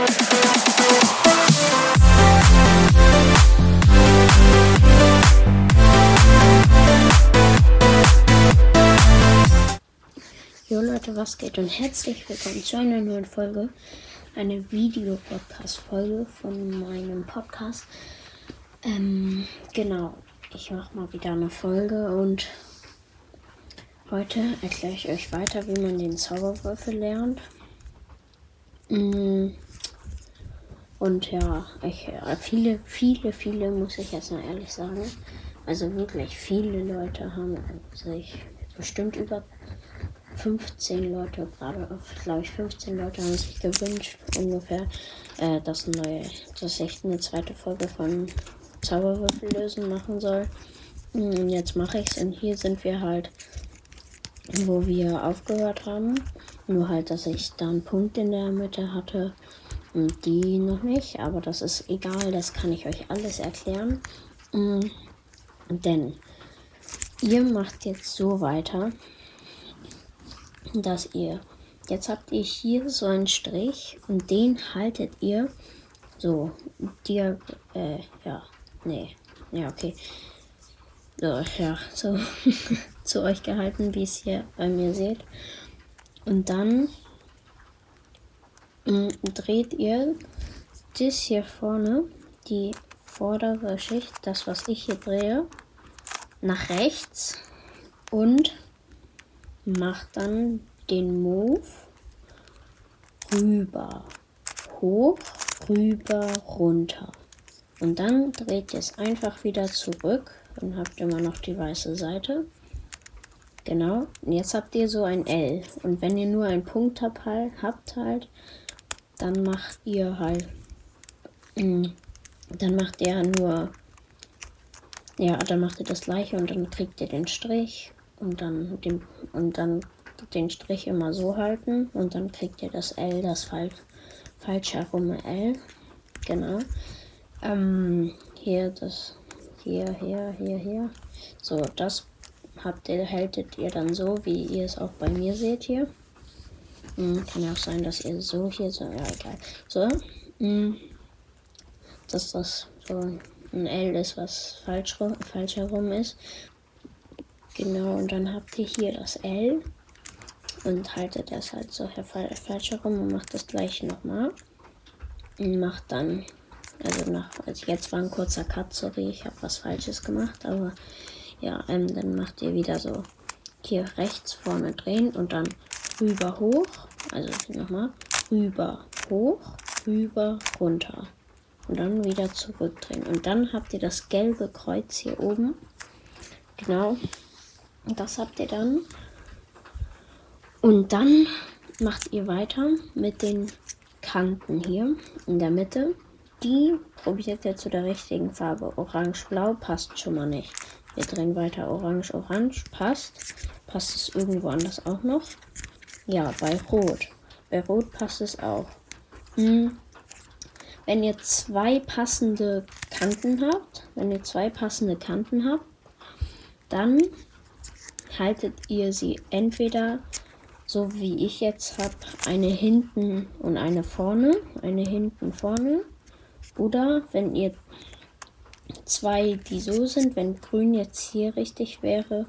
Jo Leute, was geht und herzlich willkommen zu einer neuen Folge, eine Videopodcast-Folge von meinem Podcast. Ähm, genau, ich mache mal wieder eine Folge und heute erkläre ich euch weiter, wie man den Zauberwürfel lernt. Mm, und ja, ich, äh, viele, viele, viele, muss ich jetzt mal ehrlich sagen, also wirklich viele Leute haben sich bestimmt über 15 Leute, gerade glaube ich 15 Leute haben sich gewünscht, ungefähr, äh, dass, neue, dass ich eine zweite Folge von Zauberwürfel lösen machen soll. Und jetzt mache ich es und hier sind wir halt, wo wir aufgehört haben. Nur halt, dass ich da einen Punkt in der Mitte hatte die noch nicht, aber das ist egal, das kann ich euch alles erklären. Mhm. Denn ihr macht jetzt so weiter, dass ihr jetzt habt ihr hier so einen Strich und den haltet ihr so dir äh, ja nee ja okay so ja so zu euch gehalten wie es hier bei mir seht und dann dreht ihr das hier vorne die vordere Schicht das was ich hier drehe nach rechts und macht dann den Move rüber, hoch, rüber, runter. Und dann dreht ihr es einfach wieder zurück. Dann habt immer noch die weiße Seite. Genau. Und jetzt habt ihr so ein L. Und wenn ihr nur einen Punkt habt, habt halt, dann macht ihr halt, mm, dann macht ihr nur, ja, dann macht ihr das gleiche und dann kriegt ihr den Strich und dann den, und dann den Strich immer so halten und dann kriegt ihr das L, das fal falsch herum L. Genau. Ähm, hier das, hier, hier, hier, hier. So, das habt ihr, hältet ihr dann so, wie ihr es auch bei mir seht hier. Hm, kann ja auch sein, dass ihr so hier so, ja egal. So, hm, dass das so ein L ist, was falsch, falsch herum ist. Genau, und dann habt ihr hier das L und haltet das halt so falsch herum und macht das gleiche nochmal. Und macht dann, also nach, also jetzt war ein kurzer Cut, sorry, ich habe was Falsches gemacht, aber ja, ähm, dann macht ihr wieder so hier rechts vorne drehen und dann rüber hoch, also nochmal, rüber hoch, rüber runter und dann wieder zurückdrehen. Und dann habt ihr das gelbe Kreuz hier oben. Genau. Das habt ihr dann. Und dann macht ihr weiter mit den Kanten hier in der Mitte. Die probiert ihr zu der richtigen Farbe. Orange-Blau passt schon mal nicht. Wir drehen weiter. Orange-Orange passt. Passt es irgendwo anders auch noch? Ja, bei Rot. Bei Rot passt es auch. Hm. Wenn ihr zwei passende Kanten habt, wenn ihr zwei passende Kanten habt, dann haltet ihr sie entweder so wie ich jetzt habe, eine hinten und eine vorne, eine hinten vorne. Oder wenn ihr zwei, die so sind, wenn grün jetzt hier richtig wäre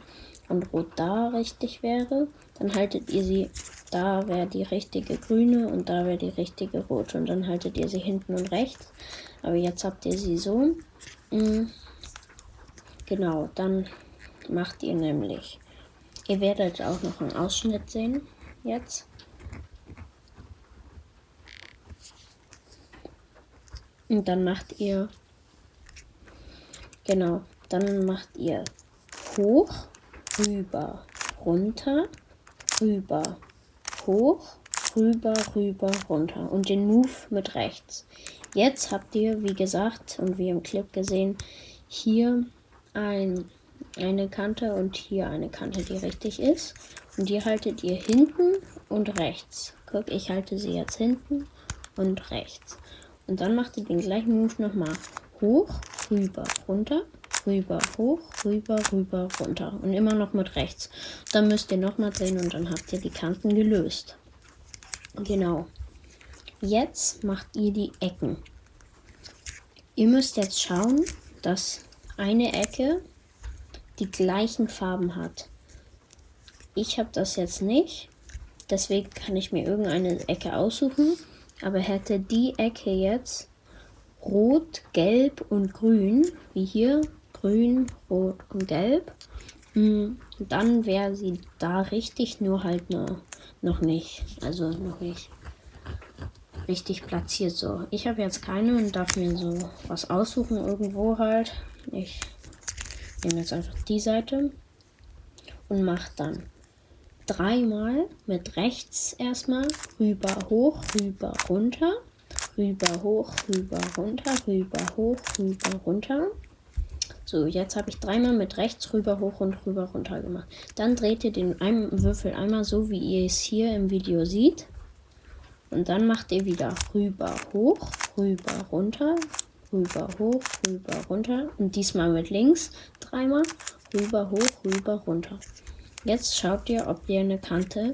und rot da richtig wäre, dann haltet ihr sie, da wäre die richtige grüne und da wäre die richtige rote und dann haltet ihr sie hinten und rechts. Aber jetzt habt ihr sie so. Mm. Genau, dann macht ihr nämlich Ihr werdet auch noch einen Ausschnitt sehen jetzt. Und dann macht ihr, genau, dann macht ihr hoch, rüber, runter, rüber, hoch, rüber, rüber, runter und den Move mit rechts. Jetzt habt ihr, wie gesagt und wie im Clip gesehen, hier ein eine Kante und hier eine Kante, die richtig ist. Und die haltet ihr hinten und rechts. Guck, ich halte sie jetzt hinten und rechts. Und dann macht ihr den gleichen Move nochmal. Hoch, rüber, runter, rüber, hoch, rüber, rüber, runter. Und immer noch mit rechts. Dann müsst ihr nochmal drehen und dann habt ihr die Kanten gelöst. Genau. Jetzt macht ihr die Ecken. Ihr müsst jetzt schauen, dass eine Ecke die gleichen Farben hat. Ich habe das jetzt nicht, deswegen kann ich mir irgendeine Ecke aussuchen, aber hätte die Ecke jetzt rot, gelb und grün, wie hier, grün, rot und gelb, mm, dann wäre sie da richtig, nur halt nur, noch nicht. Also noch nicht richtig platziert. So, ich habe jetzt keine und darf mir so was aussuchen irgendwo halt. Ich nehme jetzt einfach die Seite und mache dann dreimal mit rechts erstmal rüber, hoch, rüber, runter, rüber, hoch, rüber, runter, rüber, hoch, rüber, runter. So, jetzt habe ich dreimal mit rechts rüber, hoch und rüber, runter gemacht. Dann dreht ihr den Würfel einmal so, wie ihr es hier im Video seht. Und dann macht ihr wieder rüber, hoch, rüber, runter, rüber, hoch, rüber, runter. Und diesmal mit links dreimal rüber, hoch, rüber, runter. Jetzt schaut ihr, ob ihr eine Kante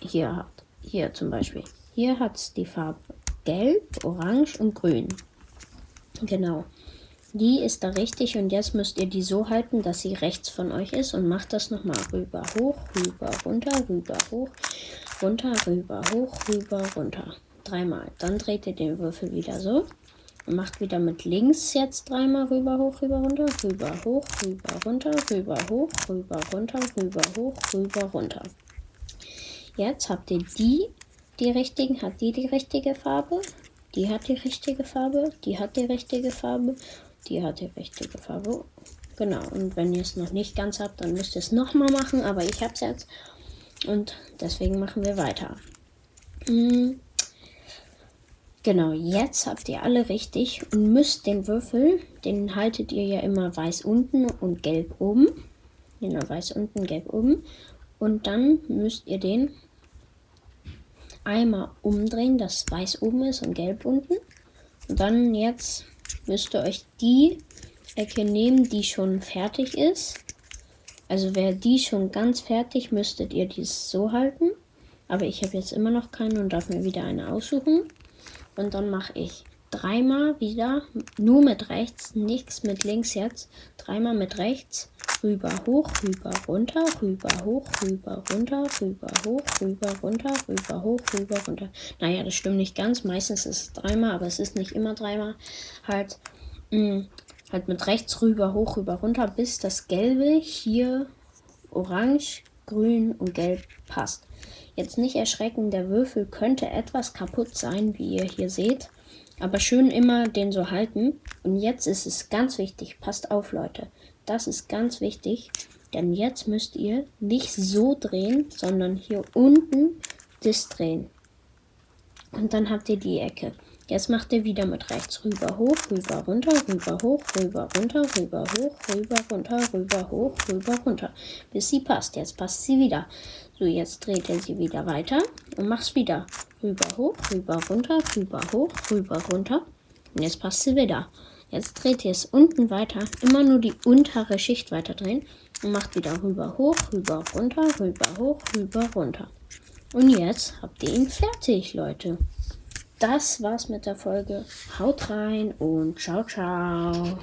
hier habt. Hier zum Beispiel. Hier hat es die Farbe gelb, orange und grün. Genau. Die ist da richtig und jetzt müsst ihr die so halten, dass sie rechts von euch ist und macht das nochmal rüber, hoch, rüber, runter, rüber, hoch, runter, rüber, hoch, rüber, runter. Dreimal. Dann dreht ihr den Würfel wieder so. Und macht wieder mit links jetzt dreimal rüber, hoch, rüber, runter, rüber, hoch, rüber, runter, rüber, hoch, rüber, runter, rüber, hoch, rüber, runter. Jetzt habt ihr die, die richtigen, hat die die richtige Farbe, die hat die richtige Farbe, die hat die richtige Farbe, die hat die richtige Farbe. Genau, und wenn ihr es noch nicht ganz habt, dann müsst ihr es nochmal machen, aber ich habe es jetzt. Und deswegen machen wir weiter. Mhm. Genau, jetzt habt ihr alle richtig und müsst den Würfel, den haltet ihr ja immer weiß unten und gelb oben. Genau, weiß unten, gelb oben. Und dann müsst ihr den einmal umdrehen, dass weiß oben ist und gelb unten. Und dann jetzt müsst ihr euch die Ecke nehmen, die schon fertig ist. Also wäre die schon ganz fertig, müsstet ihr dies so halten. Aber ich habe jetzt immer noch keine und darf mir wieder eine aussuchen. Und dann mache ich dreimal wieder, nur mit rechts, nichts mit links jetzt. Dreimal mit rechts, rüber, hoch, rüber, runter, rüber, hoch, rüber, runter, rüber, hoch, rüber, runter, rüber, hoch, rüber, runter. Naja, das stimmt nicht ganz. Meistens ist es dreimal, aber es ist nicht immer dreimal. Halt, mh, mm, halt mit rechts rüber, hoch, rüber, runter, bis das Gelbe hier orange, grün und gelb passt. Jetzt nicht erschrecken, der Würfel könnte etwas kaputt sein, wie ihr hier seht. Aber schön immer den so halten. Und jetzt ist es ganz wichtig, passt auf Leute, das ist ganz wichtig, denn jetzt müsst ihr nicht so drehen, sondern hier unten das drehen. Und dann habt ihr die Ecke. Jetzt macht ihr wieder mit rechts rüber, hoch, rüber, runter, rüber, hoch, rüber, runter, rüber, hoch, rüber, runter, rüber, hoch, rüber, runter. Bis sie passt. Jetzt passt sie wieder. So, jetzt dreht ihr sie wieder weiter und macht's wieder. Rüber, hoch, rüber, runter, rüber, hoch, rüber, runter. Und jetzt passt sie wieder. Jetzt dreht ihr es unten weiter, immer nur die untere Schicht weiter drehen und macht wieder rüber, hoch, rüber, runter, rüber, hoch, rüber, runter. Und jetzt habt ihr ihn fertig, Leute das war's mit der Folge. Haut rein und ciao, ciao.